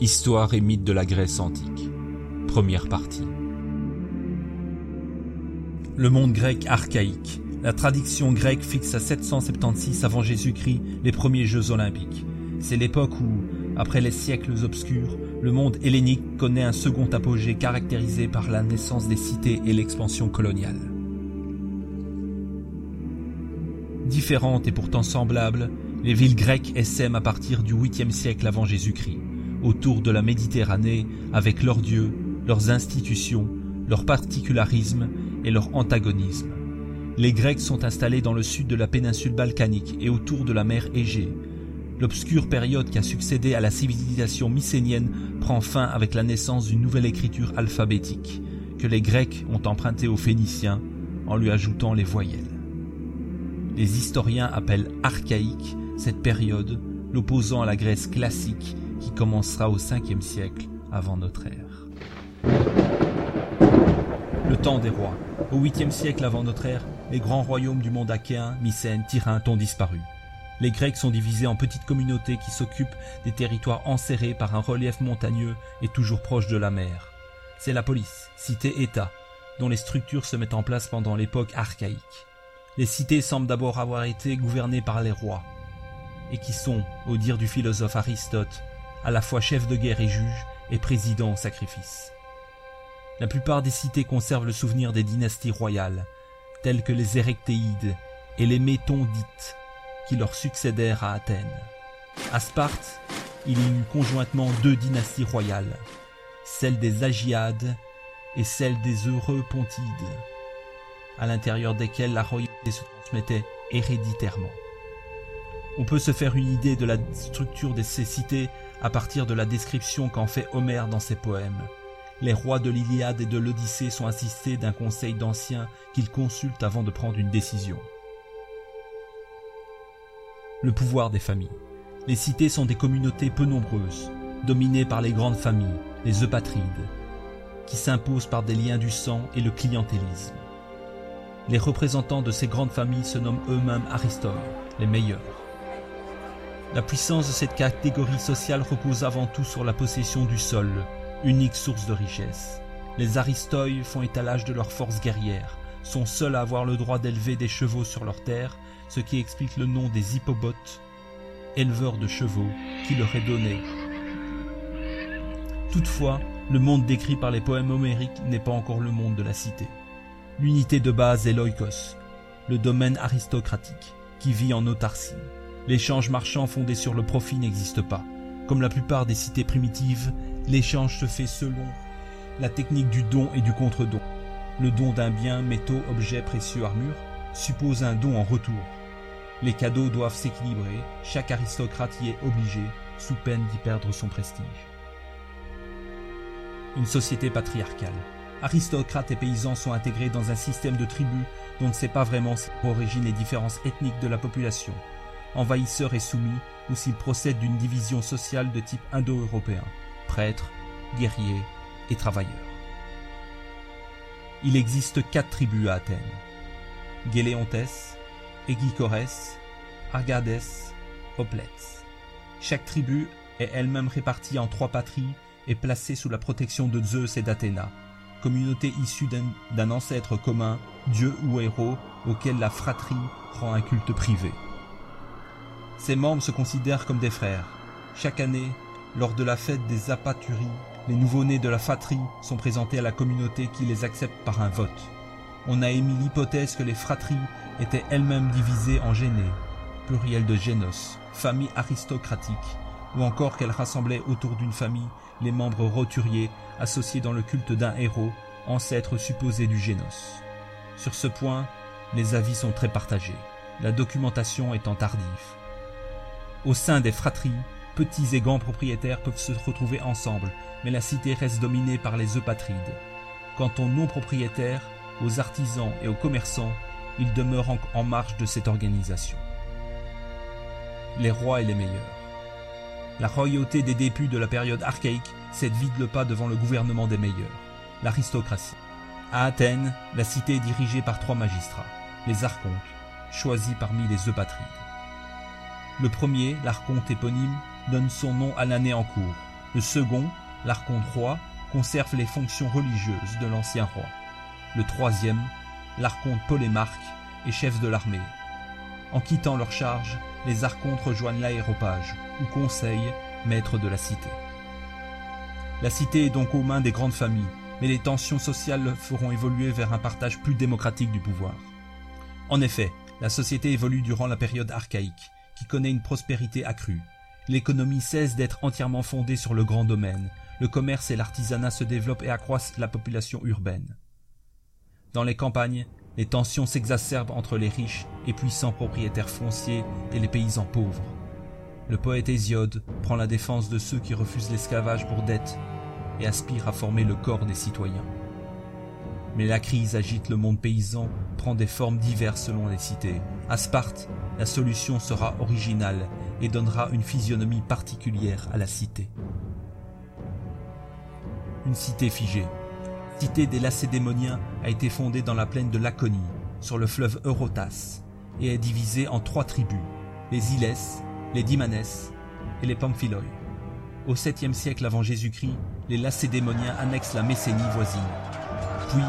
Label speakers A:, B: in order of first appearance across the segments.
A: Histoire et mythes de la Grèce antique. Première partie. Le monde grec archaïque. La tradition grecque fixe à 776 avant Jésus-Christ les premiers Jeux olympiques. C'est l'époque où, après les siècles obscurs, le monde hellénique connaît un second apogée caractérisé par la naissance des cités et l'expansion coloniale. Différentes et pourtant semblables, les villes grecques essaiment à partir du 8e siècle avant Jésus-Christ, autour de la Méditerranée, avec leurs dieux, leurs institutions, leurs particularismes et leur antagonisme. Les Grecs sont installés dans le sud de la péninsule balkanique et autour de la mer Égée. L'obscure période qui a succédé à la civilisation mycénienne prend fin avec la naissance d'une nouvelle écriture alphabétique, que les Grecs ont empruntée aux Phéniciens en lui ajoutant les voyelles. Les historiens appellent archaïque cette période, l'opposant à la Grèce classique qui commencera au 5e siècle avant notre ère. Le temps des rois. Au 8e siècle avant notre ère, les grands royaumes du monde achéen, Mycène, Tyrinthe ont disparu. Les Grecs sont divisés en petites communautés qui s'occupent des territoires enserrés par un relief montagneux et toujours proche de la mer. C'est la police, cité-État, dont les structures se mettent en place pendant l'époque archaïque. Les cités semblent d'abord avoir été gouvernées par les rois, et qui sont, au dire du philosophe Aristote, à la fois chef de guerre et juge, et président au sacrifice. La plupart des cités conservent le souvenir des dynasties royales, telles que les Érectéides et les Métondites, qui leur succédèrent à Athènes. À Sparte, il y eut conjointement deux dynasties royales, celle des Agiades et celle des Heureux Pontides, à l'intérieur desquelles la royauté se transmettait héréditairement. On peut se faire une idée de la structure de ces cités à partir de la description qu'en fait Homère dans ses poèmes. Les rois de l'Iliade et de l'Odyssée sont assistés d'un conseil d'anciens qu'ils consultent avant de prendre une décision. Le pouvoir des familles. Les cités sont des communautés peu nombreuses, dominées par les grandes familles, les eupatrides, qui s'imposent par des liens du sang et le clientélisme. Les représentants de ces grandes familles se nomment eux-mêmes aristoïdes, les meilleurs. La puissance de cette catégorie sociale repose avant tout sur la possession du sol, unique source de richesse. Les aristoïdes font étalage de leur force guerrière, sont seuls à avoir le droit d'élever des chevaux sur leur terre, ce qui explique le nom des hippobotes, éleveurs de chevaux, qui leur est donné. Toutefois, le monde décrit par les poèmes homériques n'est pas encore le monde de la cité. L'unité de base est l'oikos, le domaine aristocratique, qui vit en autarcie. L'échange marchand fondé sur le profit n'existe pas. Comme la plupart des cités primitives, l'échange se fait selon la technique du don et du contre-don. Le don d'un bien, métaux, objets précieux, armure, suppose un don en retour. Les cadeaux doivent s'équilibrer, chaque aristocrate y est obligé, sous peine d'y perdre son prestige. Une société patriarcale. Aristocrates et paysans sont intégrés dans un système de tribus dont on ne sait pas vraiment si origine les différences ethniques de la population envahisseurs et soumis, ou s'ils procèdent d'une division sociale de type indo-européen, prêtres, guerriers et travailleurs. Il existe quatre tribus à Athènes. Géléontes, Égicores, Argades, Oplets. Chaque tribu est elle-même répartie en trois patries et placée sous la protection de Zeus et d'Athéna, communauté issue d'un ancêtre commun, dieu ou héros, auquel la fratrie rend un culte privé. Ses membres se considèrent comme des frères. Chaque année, lors de la fête des apaturies, les nouveau-nés de la fratrie sont présentés à la communauté qui les accepte par un vote. On a émis l'hypothèse que les fratries étaient elles-mêmes divisées en génés, pluriel de génos, famille aristocratique, ou encore qu'elles rassemblaient autour d'une famille les membres roturiers associés dans le culte d'un héros, ancêtre supposé du génos. Sur ce point, les avis sont très partagés, la documentation étant tardive. Au sein des fratries, petits et grands propriétaires peuvent se retrouver ensemble, mais la cité reste dominée par les eupatrides. Quant aux non-propriétaires, aux artisans et aux commerçants, ils demeurent en marge de cette organisation. Les rois et les meilleurs. La royauté des dépus de la période archaïque cède vide le pas devant le gouvernement des meilleurs, l'aristocratie. À Athènes, la cité est dirigée par trois magistrats, les archontes, choisis parmi les eupatrides. Le premier, l'archonte éponyme, donne son nom à l'année en cours. Le second, l'archonte roi, conserve les fonctions religieuses de l'ancien roi. Le troisième, l'archonte Polémarque, est chef de l'armée. En quittant leur charge, les archontes rejoignent l'aéropage, ou conseil, maître de la cité. La cité est donc aux mains des grandes familles, mais les tensions sociales feront évoluer vers un partage plus démocratique du pouvoir. En effet, la société évolue durant la période archaïque, qui connaît une prospérité accrue. L'économie cesse d'être entièrement fondée sur le grand domaine, le commerce et l'artisanat se développent et accroissent la population urbaine. Dans les campagnes, les tensions s'exacerbent entre les riches et puissants propriétaires fonciers et les paysans pauvres. Le poète Hésiode prend la défense de ceux qui refusent l'esclavage pour dette et aspire à former le corps des citoyens. Mais la crise agite le monde paysan, prend des formes diverses selon les cités. À Sparte, la solution sera originale et donnera une physionomie particulière à la cité. Une cité figée. Cité des Lacédémoniens a été fondée dans la plaine de Laconie, sur le fleuve Eurotas, et est divisée en trois tribus, les Ilès, les Dimanès et les Pamphiloi. Au 7e siècle avant Jésus-Christ, les Lacédémoniens annexent la Messénie voisine. Puis,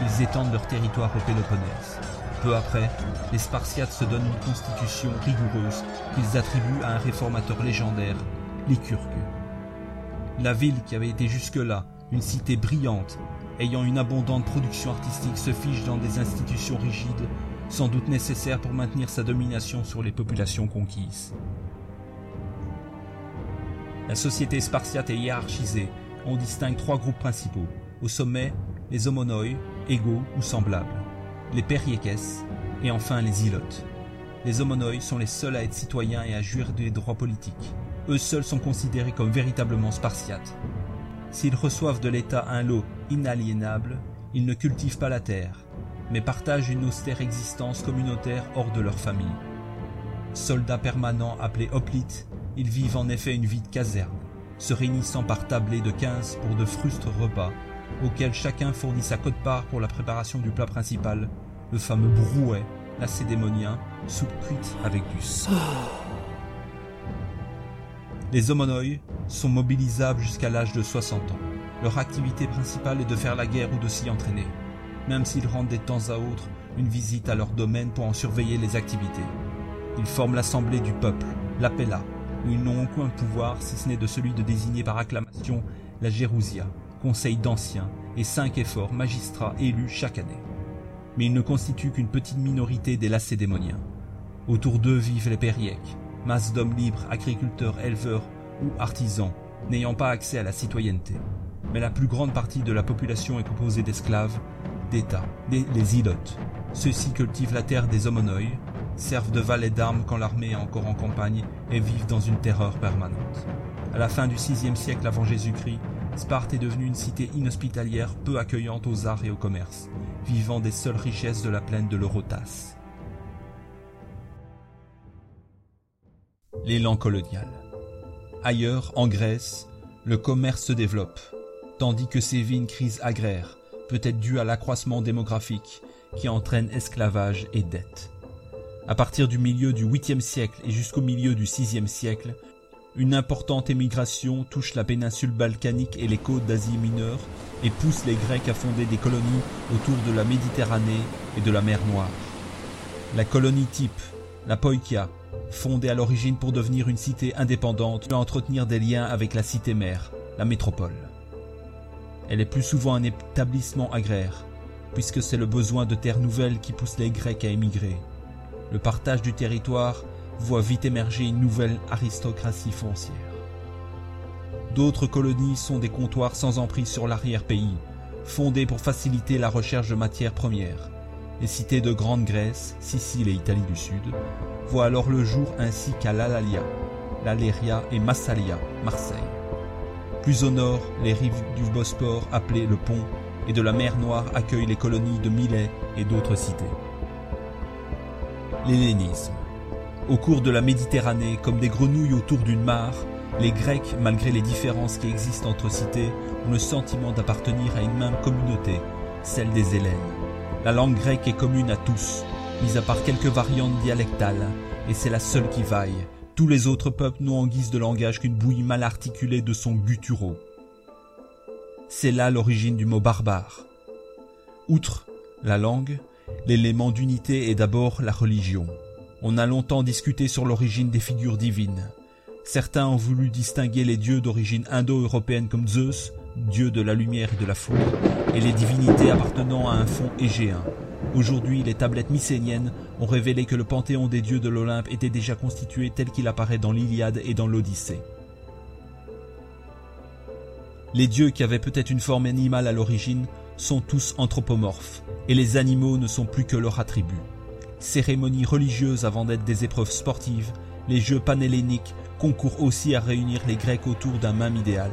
A: ils étendent leur territoire au Péloponnèse. Peu après, les Spartiates se donnent une constitution rigoureuse qu'ils attribuent à un réformateur légendaire, Lycurgue. La ville qui avait été jusque-là une cité brillante, ayant une abondante production artistique, se fige dans des institutions rigides, sans doute nécessaires pour maintenir sa domination sur les populations conquises. La société spartiate est hiérarchisée. On distingue trois groupes principaux. Au sommet, les homonoi, égaux ou semblables. Les periekes et enfin les ilotes. Les homonoi sont les seuls à être citoyens et à jouir des droits politiques. Eux seuls sont considérés comme véritablement spartiates. S'ils reçoivent de l'État un lot inaliénable, ils ne cultivent pas la terre, mais partagent une austère existence communautaire hors de leur famille. Soldats permanents appelés hoplites, ils vivent en effet une vie de caserne, se réunissant par tablées de quinze pour de frustres repas, auxquels chacun fournit sa cote-part pour la préparation du plat principal, le fameux brouet, lacédémonien, soupe cuite avec du sang. Les homonoi sont mobilisables jusqu'à l'âge de 60 ans. Leur activité principale est de faire la guerre ou de s'y entraîner, même s'ils rendent de temps à autre une visite à leur domaine pour en surveiller les activités. Ils forment l'assemblée du peuple, l'appella, où ils n'ont aucun pouvoir si ce n'est de celui de désigner par acclamation la Gérousia, conseil d'anciens et cinq efforts magistrats élus chaque année. Mais ils ne constituent qu'une petite minorité des lacédémoniens. Autour d'eux vivent les périèques, masse d'hommes libres, agriculteurs, éleveurs ou artisans, n'ayant pas accès à la citoyenneté. Mais la plus grande partie de la population est composée d'esclaves, d'États, les ilotes. Ceux-ci cultivent la terre des homonoi, servent de valet d'armes quand l'armée est encore en campagne et vivent dans une terreur permanente. À la fin du VIe siècle avant Jésus-Christ, Sparte est devenue une cité inhospitalière peu accueillante aux arts et au commerce, vivant des seules richesses de la plaine de l'Eurotas. L'élan colonial. Ailleurs, en Grèce, le commerce se développe, tandis que sévit une crise agraire, peut-être due à l'accroissement démographique qui entraîne esclavage et dette. À partir du milieu du 8e siècle et jusqu'au milieu du 6e siècle, une importante émigration touche la péninsule balkanique et les côtes d'Asie mineure et pousse les Grecs à fonder des colonies autour de la Méditerranée et de la mer Noire. La colonie type, la Poikia, fondée à l'origine pour devenir une cité indépendante, peut entretenir des liens avec la cité mère, la métropole. Elle est plus souvent un établissement agraire, puisque c'est le besoin de terres nouvelles qui pousse les Grecs à émigrer le partage du territoire voit vite émerger une nouvelle aristocratie foncière. D'autres colonies sont des comptoirs sans emprise sur l'arrière-pays, fondés pour faciliter la recherche de matières premières. Les cités de Grande Grèce, Sicile et Italie du Sud voient alors le jour ainsi qu'à l'Alalia, l'Aléria et Massalia, Marseille. Plus au nord, les rives du Bosporus appelées le Pont et de la mer Noire accueillent les colonies de Milet et d'autres cités l'hellénisme. Au cours de la Méditerranée, comme des grenouilles autour d'une mare, les Grecs, malgré les différences qui existent entre cités, ont le sentiment d'appartenir à une même communauté, celle des Hélènes. La langue grecque est commune à tous, mis à part quelques variantes dialectales, et c'est la seule qui vaille. Tous les autres peuples n'ont en guise de langage qu'une bouillie mal articulée de sons gutturaux. C'est là l'origine du mot barbare. Outre la langue, l'élément d'unité est d'abord la religion. On a longtemps discuté sur l'origine des figures divines. Certains ont voulu distinguer les dieux d'origine indo-européenne comme Zeus, dieu de la lumière et de la foudre, et les divinités appartenant à un fond égéen. Aujourd'hui, les tablettes mycéniennes ont révélé que le panthéon des dieux de l'Olympe était déjà constitué tel qu'il apparaît dans l'Iliade et dans l'Odyssée. Les dieux qui avaient peut-être une forme animale à l'origine sont tous anthropomorphes, et les animaux ne sont plus que leur attribut. Cérémonies religieuses avant d'être des épreuves sportives, les jeux panhelléniques concourent aussi à réunir les Grecs autour d'un même idéal.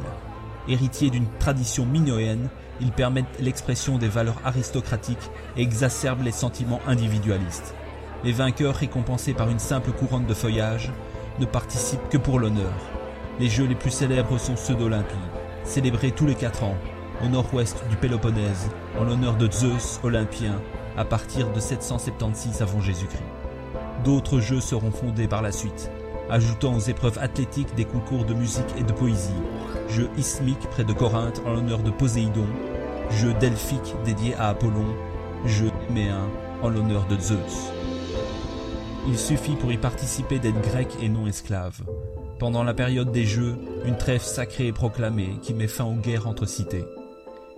A: Héritiers d'une tradition minoenne, ils permettent l'expression des valeurs aristocratiques et exacerbent les sentiments individualistes. Les vainqueurs récompensés par une simple couronne de feuillage ne participent que pour l'honneur. Les jeux les plus célèbres sont ceux d'Olympie, célébrés tous les quatre ans, au nord-ouest du Péloponnèse, en l'honneur de Zeus olympien, à partir de 776 avant Jésus-Christ. D'autres jeux seront fondés par la suite, ajoutant aux épreuves athlétiques des concours de musique et de poésie, jeu ismique près de Corinthe en l'honneur de Poséidon, jeu delphique dédié à Apollon, jeu méen en l'honneur de Zeus. Il suffit pour y participer d'être grec et non esclave. Pendant la période des Jeux, une trêve sacrée est proclamée qui met fin aux guerres entre cités.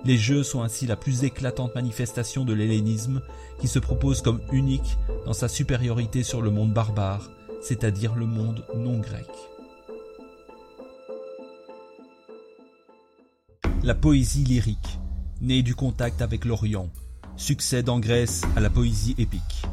A: Les Jeux sont ainsi la plus éclatante manifestation de l'hellénisme qui se propose comme unique dans sa supériorité sur le monde barbare, c'est-à-dire le monde non grec. La poésie lyrique, née du contact avec l'Orient, succède en Grèce à la poésie épique.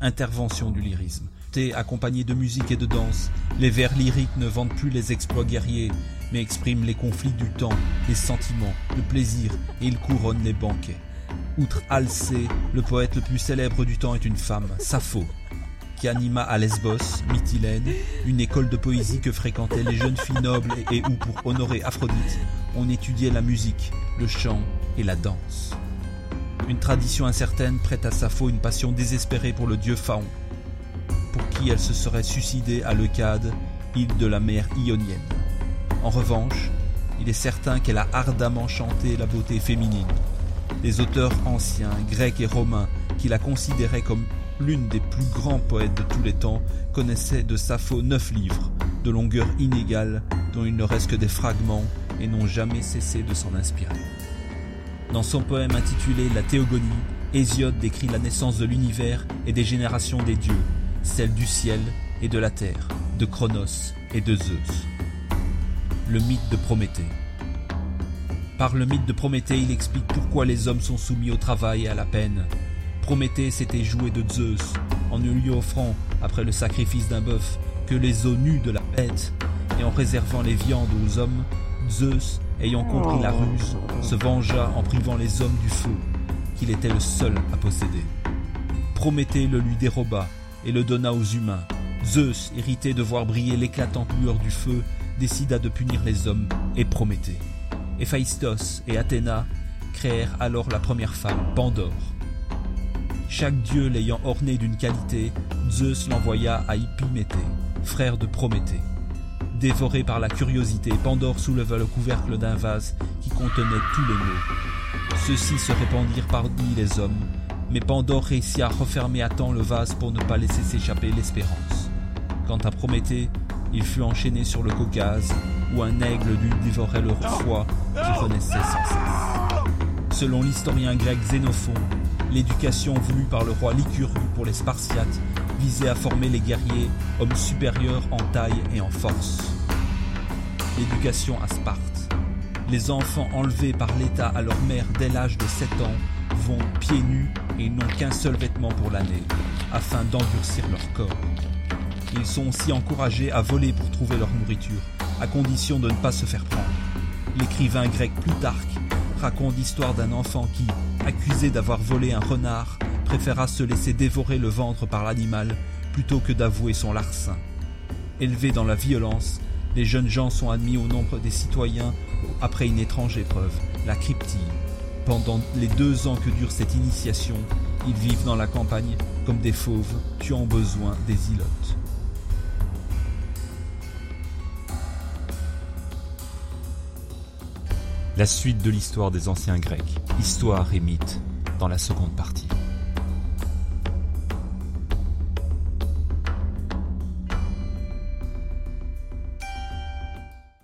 A: Intervention du lyrisme. Accompagné de musique et de danse, les vers lyriques ne vendent plus les exploits guerriers, mais expriment les conflits du temps, les sentiments, le plaisir, et ils couronnent les banquets. Outre Alcée, le poète le plus célèbre du temps est une femme, Sappho, qui anima à Lesbos, Mytilène, une école de poésie que fréquentaient les jeunes filles nobles et où, pour honorer Aphrodite, on étudiait la musique, le chant et la danse. Une tradition incertaine prête à Sappho une passion désespérée pour le dieu Phaon, qui elle se serait suicidée à Leucade, île de la mer Ionienne. En revanche, il est certain qu'elle a ardemment chanté la beauté féminine. Les auteurs anciens, grecs et romains, qui la considéraient comme l'une des plus grands poètes de tous les temps, connaissaient de Sappho neuf livres, de longueur inégale, dont il ne reste que des fragments, et n'ont jamais cessé de s'en inspirer. Dans son poème intitulé La Théogonie, Hésiode décrit la naissance de l'univers et des générations des dieux, celle du ciel et de la terre, de Cronos et de Zeus. Le mythe de Prométhée. Par le mythe de Prométhée, il explique pourquoi les hommes sont soumis au travail et à la peine. Prométhée s'était joué de Zeus en ne lui offrant, après le sacrifice d'un bœuf, que les os nus de la bête, et en réservant les viandes aux hommes, Zeus, ayant compris la ruse, se vengea en privant les hommes du feu, qu'il était le seul à posséder. Prométhée le lui déroba et le donna aux humains. Zeus, irrité de voir briller l'éclatante lueur du feu, décida de punir les hommes et Prométhée. Héphaïstos et Athéna créèrent alors la première femme, Pandore. Chaque dieu l'ayant orné d'une qualité, Zeus l'envoya à Hippiméthée, frère de Prométhée. Dévoré par la curiosité, Pandore souleva le couvercle d'un vase qui contenait tous les maux. Ceux-ci se répandirent parmi les hommes, mais Pandore réussit à refermer à temps le vase pour ne pas laisser s'échapper l'espérance. Quant à Prométhée, il fut enchaîné sur le Caucase, où un aigle lui dévorait le foie qu'il connaissait sans cesse. Selon l'historien grec Xénophon, l'éducation voulue par le roi Lycurgue pour les Spartiates visait à former les guerriers, hommes supérieurs en taille et en force. L'éducation à Sparte. Les enfants enlevés par l'État à leur mère dès l'âge de 7 ans vont pieds nus et n'ont qu'un seul vêtement pour l'année, afin d'endurcir leur corps. Ils sont aussi encouragés à voler pour trouver leur nourriture, à condition de ne pas se faire prendre. L'écrivain grec Plutarque raconte l'histoire d'un enfant qui, accusé d'avoir volé un renard, préféra se laisser dévorer le ventre par l'animal plutôt que d'avouer son larcin. Élevés dans la violence, les jeunes gens sont admis au nombre des citoyens après une étrange épreuve, la cryptie. Pendant les deux ans que dure cette initiation, ils vivent dans la campagne comme des fauves tuant besoin des îlotes. La suite de l'histoire des anciens Grecs, histoire et mythes, dans la seconde partie.